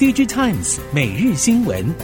DigiTimes 每日新闻，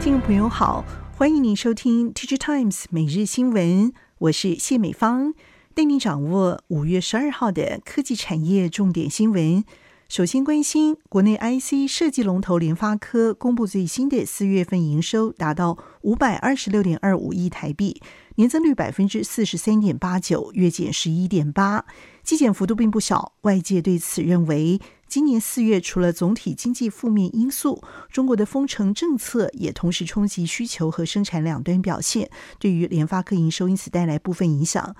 听众朋友好，欢迎您收听 DigiTimes 每日新闻，我是谢美芳，带您掌握五月十二号的科技产业重点新闻。首先关心国内 IC 设计龙头联发科公布最新的四月份营收达到五百二十六点二五亿台币，年增率百分之四十三点八九，月减十一点八，季减幅度并不小。外界对此认为，今年四月除了总体经济负面因素，中国的封城政策也同时冲击需求和生产两端表现，对于联发科营收因此带来部分影响。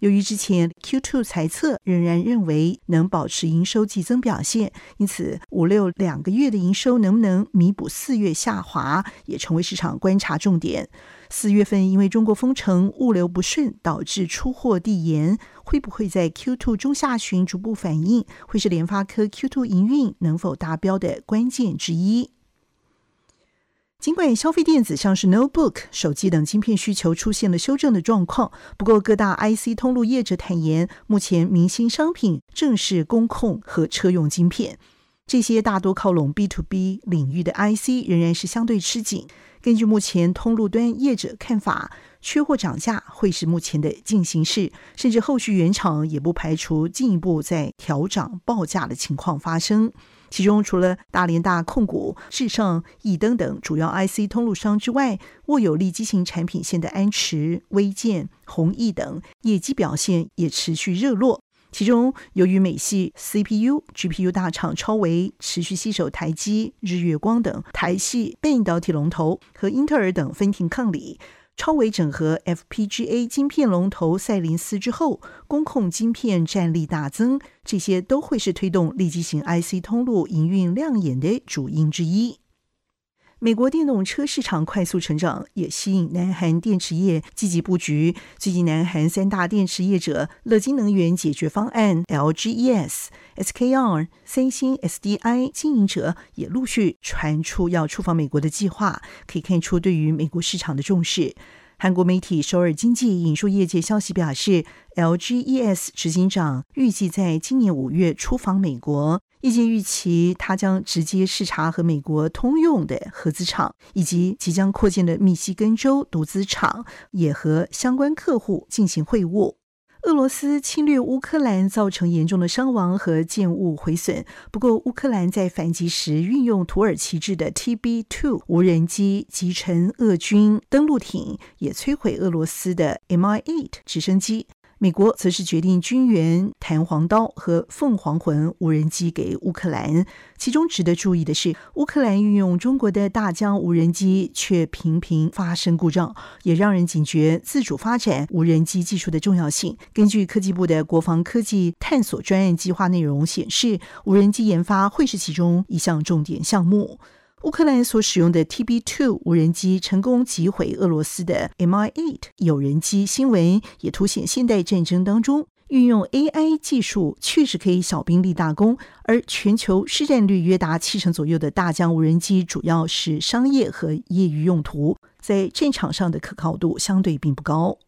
由于之前 Q2 财测仍然认为能保持营收季增表现，因此五六两个月的营收能不能弥补四月下滑，也成为市场观察重点。四月份因为中国封城、物流不顺，导致出货递延，会不会在 Q2 中下旬逐步反应，会是联发科 Q2 营运能否达标的关键之一。尽管消费电子像是 notebook、手机等晶片需求出现了修正的状况，不过各大 IC 通路业者坦言，目前明星商品正是工控和车用晶片，这些大多靠拢 B to B 领域的 IC 仍然是相对吃紧。根据目前通路端业者看法，缺货涨价会是目前的进行式，甚至后续原厂也不排除进一步在调涨报价的情况发生。其中，除了大连大控股、至上、义登等主要 IC 通路商之外，握有利基型产品线的安驰、威健、弘毅等业绩表现也持续热络。其中，由于美系 CPU、GPU 大厂超微持续吸手台积、日月光等台系半导体龙头和英特尔等分庭抗礼。超微整合 FPGA 晶片龙头赛灵思之后，工控晶片战力大增，这些都会是推动立即型 IC 通路营运亮眼的主因之一。美国电动车市场快速成长，也吸引南韩电池业积极布局。最近，南韩三大电池业者乐金能源解决方案 （LGES）、SKR、三星 SDI 经营者也陆续传出要出访美国的计划，可以看出对于美国市场的重视。韩国媒体首尔经济引述业界消息表示，LGES 执行长预计在今年五月出访美国。业界预期他将直接视察和美国通用的合资厂，以及即将扩建的密西根州独资厂，也和相关客户进行会晤。俄罗斯侵略乌克兰，造成严重的伤亡和建物毁损。不过，乌克兰在反击时运用土耳其制的 TB2 无人机击沉俄军登陆艇，也摧毁俄罗斯的 Mi-8 直升机。美国则是决定军援弹簧刀和凤凰魂无人机给乌克兰。其中值得注意的是，乌克兰运用中国的大疆无人机却频频发生故障，也让人警觉自主发展无人机技术的重要性。根据科技部的国防科技探索专案计划内容显示，无人机研发会是其中一项重点项目。乌克兰所使用的 TB2 无人机成功击毁俄罗斯的 Mi-8 有人机，新闻也凸显现代战争当中运用 AI 技术确实可以小兵立大功。而全球市占率约达七成左右的大疆无人机，主要是商业和业余用途，在战场上的可靠度相对并不高。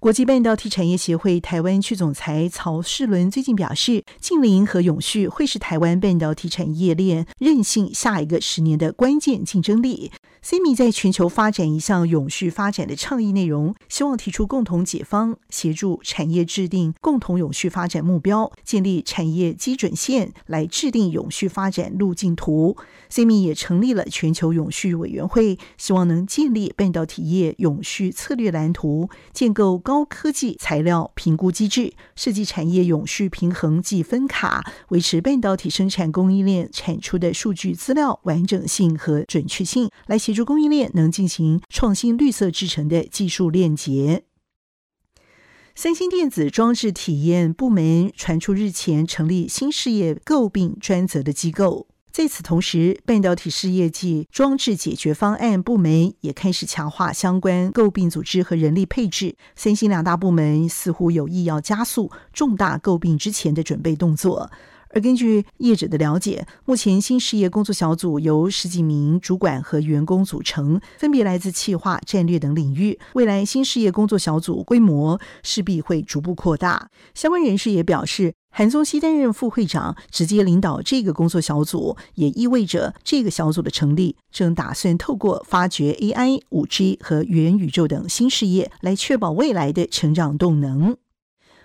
国际半导体产业协会台湾区总裁曹世伦最近表示，净零和永续会是台湾半导体产业链韧性下一个十年的关键竞争力。Simi 在全球发展一项永续发展的倡议内容，希望提出共同解方，协助产业制定共同永续发展目标，建立产业基准线，来制定永续发展路径图。Simi 也成立了全球永续委员会，希望能建立半导体业永续策略蓝图，建构高科技材料评估机制，设计产业永续平衡计分卡，维持半导体生产供应链产出的数据资料完整性和准确性，来。协助供应链能进行创新绿色制成的技术链接。三星电子装置体验部门传出日前成立新事业诟病专责的机构。在此同时，半导体事业界装置解决方案部门也开始强化相关诟病组织和人力配置。三星两大部门似乎有意要加速重大诟病之前的准备动作。而根据业者的了解，目前新事业工作小组由十几名主管和员工组成，分别来自企划、战略等领域。未来新事业工作小组规模势必会逐步扩大。相关人士也表示，韩宗熙担任副会长，直接领导这个工作小组，也意味着这个小组的成立，正打算透过发掘 AI、5G 和元宇宙等新事业，来确保未来的成长动能。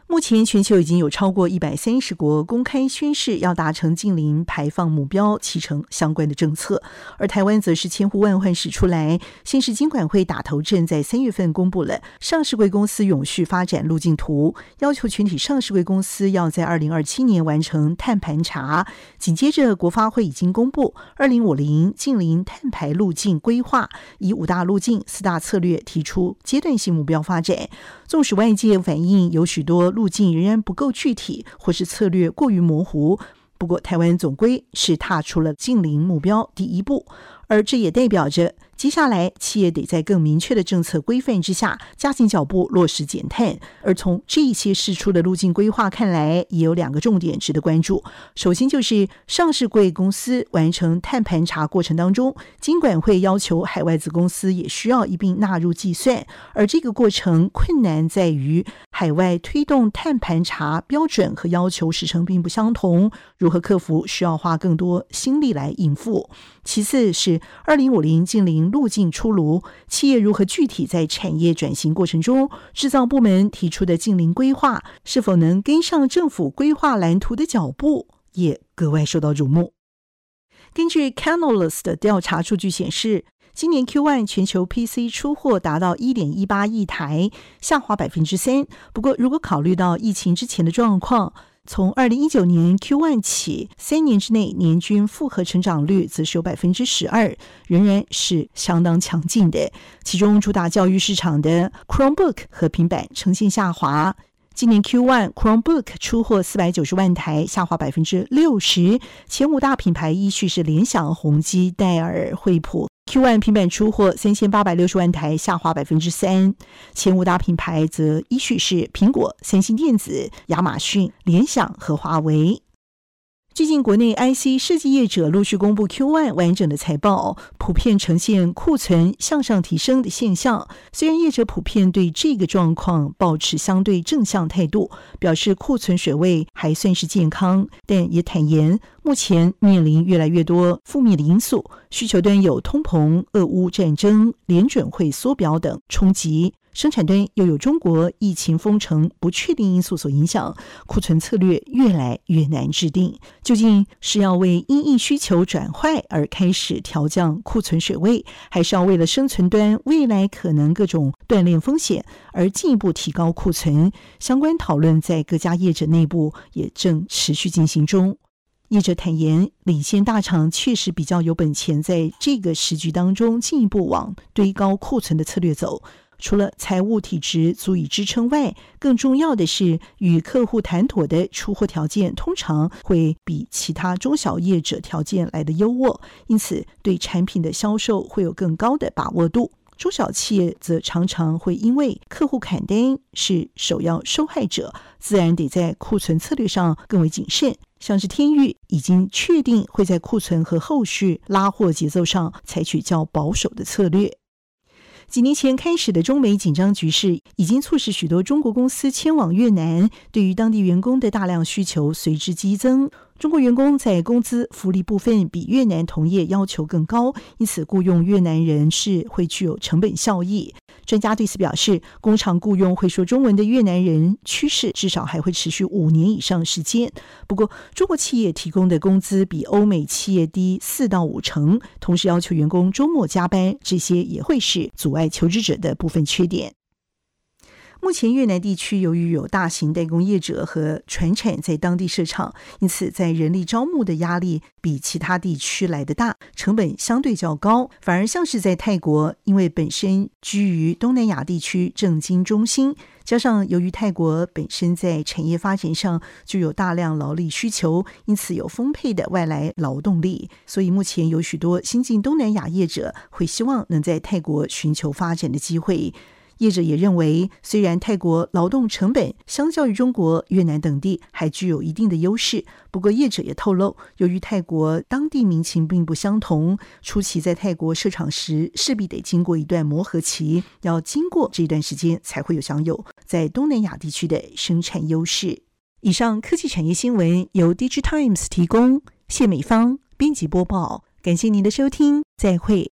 目前，全球已经有超过一百三十国公开宣誓要达成净零排放目标，启程相关的政策。而台湾则是千呼万唤始出来，先是金管会打头阵，在三月份公布了上市贵公司永续发展路径图，要求全体上市贵公司要在二零二七年完成碳盘查。紧接着，国发会已经公布二零五零净零碳排路径规划，以五大路径、四大策略提出阶段性目标发展。纵使外界反映有许多路径仍然不够具体，或是策略过于模糊，不过台湾总归是踏出了近零目标第一步，而这也代表着。接下来，企业得在更明确的政策规范之下，加紧脚步落实减碳。而从这一些释出的路径规划看来，也有两个重点值得关注。首先，就是上市贵公司完成碳盘查过程当中，金管会要求海外子公司也需要一并纳入计算。而这个过程困难在于，海外推动碳盘查标准和要求时程并不相同，如何克服需要花更多心力来应付。其次是二零五零净零路径出炉，企业如何具体在产业转型过程中，制造部门提出的净零规划是否能跟上政府规划蓝图的脚步，也格外受到瞩目。根据 Canalys 的调查数据显示，今年 Q1 全球 PC 出货达到一点一八亿台，下滑百分之三。不过，如果考虑到疫情之前的状况，从二零一九年 Q1 起，三年之内年均复合成长率则是有百分之十二，仍然是相当强劲的。其中主打教育市场的 Chromebook 和平板呈现下滑。今年 Q1 Chromebook 出货四百九十万台，下滑百分之六十。前五大品牌依序是联想、宏基、戴尔、惠普。Q1 平板出货三千八百六十万台，下滑百分之三。前五大品牌则依序是苹果、三星电子、亚马逊、联想和华为。最近，国内 IC 设计业者陆续公布 Q1 完整的财报，普遍呈现库存向上提升的现象。虽然业者普遍对这个状况保持相对正向态度，表示库存水位还算是健康，但也坦言目前面临越来越多负面的因素，需求端有通膨、俄乌战争、联准会缩表等冲击。生产端又有中国疫情封城不确定因素所影响，库存策略越来越难制定。究竟是要为因应需求转坏而开始调降库存水位，还是要为了生存端未来可能各种断链风险而进一步提高库存？相关讨论在各家业者内部也正持续进行中。业者坦言，领先大厂确实比较有本钱在这个时局当中进一步往堆高库存的策略走。除了财务体质足以支撑外，更重要的是与客户谈妥的出货条件通常会比其他中小业者条件来得优渥，因此对产品的销售会有更高的把握度。中小企业则常常会因为客户砍单是首要受害者，自然得在库存策略上更为谨慎。像是天钰已经确定会在库存和后续拉货节奏上采取较保守的策略。几年前开始的中美紧张局势，已经促使许多中国公司迁往越南，对于当地员工的大量需求随之激增。中国员工在工资福利部分比越南同业要求更高，因此雇佣越南人士会具有成本效益。专家对此表示，工厂雇佣会说中文的越南人趋势至少还会持续五年以上时间。不过，中国企业提供的工资比欧美企业低四到五成，同时要求员工周末加班，这些也会是阻碍求职者的部分缺点。目前越南地区由于有大型代工业者和传产在当地设厂，因此在人力招募的压力比其他地区来得大，成本相对较高。反而像是在泰国，因为本身居于东南亚地区政经中心，加上由于泰国本身在产业发展上就有大量劳力需求，因此有丰沛的外来劳动力，所以目前有许多新进东南亚业者会希望能在泰国寻求发展的机会。业者也认为，虽然泰国劳动成本相较于中国、越南等地还具有一定的优势，不过业者也透露，由于泰国当地民情并不相同，初期在泰国设厂时势必得经过一段磨合期，要经过这段时间才会有享有在东南亚地区的生产优势。以上科技产业新闻由 DigiTimes 提供，谢美芳编辑播报，感谢您的收听，再会。